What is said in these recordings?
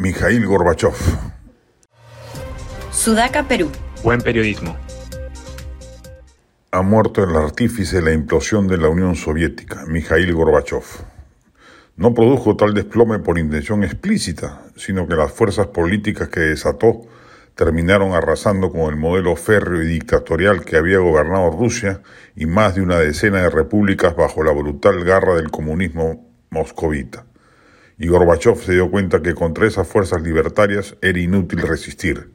Mikhail Gorbachev. Sudaca, Perú. Buen periodismo. Ha muerto el artífice de la implosión de la Unión Soviética, Mikhail Gorbachev. No produjo tal desplome por intención explícita, sino que las fuerzas políticas que desató terminaron arrasando con el modelo férreo y dictatorial que había gobernado Rusia y más de una decena de repúblicas bajo la brutal garra del comunismo moscovita. Y Gorbachev se dio cuenta que contra esas fuerzas libertarias era inútil resistir.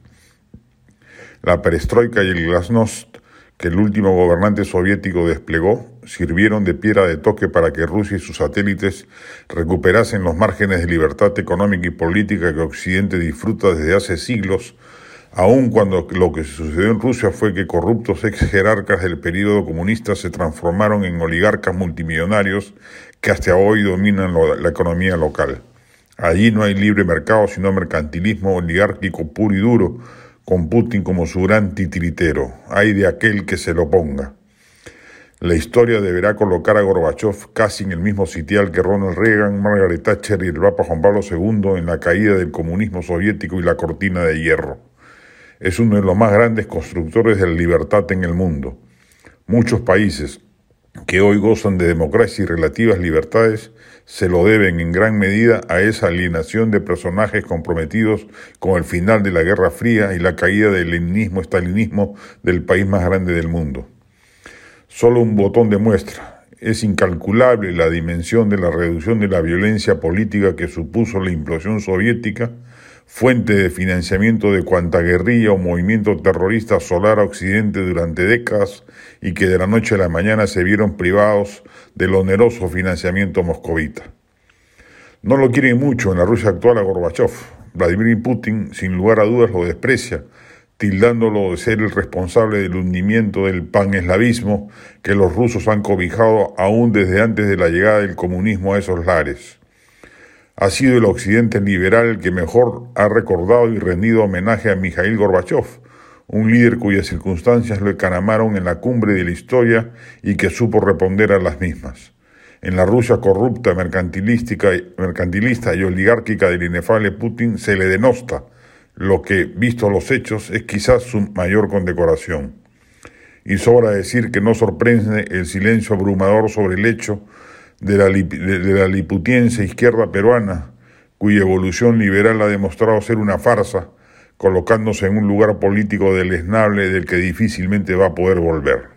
La perestroika y el glasnost que el último gobernante soviético desplegó sirvieron de piedra de toque para que Rusia y sus satélites recuperasen los márgenes de libertad económica y política que Occidente disfruta desde hace siglos, aun cuando lo que sucedió en Rusia fue que corruptos ex jerarcas del período comunista se transformaron en oligarcas multimillonarios que hasta hoy dominan la economía local. Allí no hay libre mercado, sino mercantilismo oligárquico puro y duro, con Putin como su gran titiritero. Hay de aquel que se lo ponga. La historia deberá colocar a Gorbachev casi en el mismo sitial que Ronald Reagan, Margaret Thatcher y el Papa Juan Pablo II en la caída del comunismo soviético y la cortina de hierro. Es uno de los más grandes constructores de la libertad en el mundo. Muchos países que hoy gozan de democracia y relativas libertades se lo deben en gran medida a esa alienación de personajes comprometidos con el final de la Guerra Fría y la caída del leninismo-estalinismo del país más grande del mundo. Solo un botón de muestra. Es incalculable la dimensión de la reducción de la violencia política que supuso la implosión soviética, fuente de financiamiento de cuanta guerrilla o movimiento terrorista solar a Occidente durante décadas y que de la noche a la mañana se vieron privados del oneroso financiamiento moscovita. No lo quiere mucho en la Rusia actual a Gorbachev. Vladimir Putin, sin lugar a dudas, lo desprecia, tildándolo de ser el responsable del hundimiento del paneslavismo que los rusos han cobijado aún desde antes de la llegada del comunismo a esos lares. Ha sido el occidente liberal que mejor ha recordado y rendido homenaje a Mikhail Gorbachev, un líder cuyas circunstancias lo encanamaron en la cumbre de la historia y que supo responder a las mismas. En la Rusia corrupta, mercantilista y oligárquica del inefable Putin se le denosta, lo que, visto los hechos, es quizás su mayor condecoración. Y sobra decir que no sorprende el silencio abrumador sobre el hecho de la, de la liputiense izquierda peruana, cuya evolución liberal ha demostrado ser una farsa, colocándose en un lugar político deleznable del que difícilmente va a poder volver.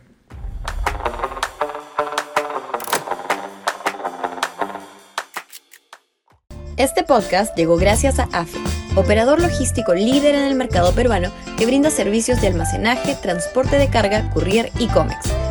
Este podcast llegó gracias a AFE, operador logístico líder en el mercado peruano que brinda servicios de almacenaje, transporte de carga, courier y cómics.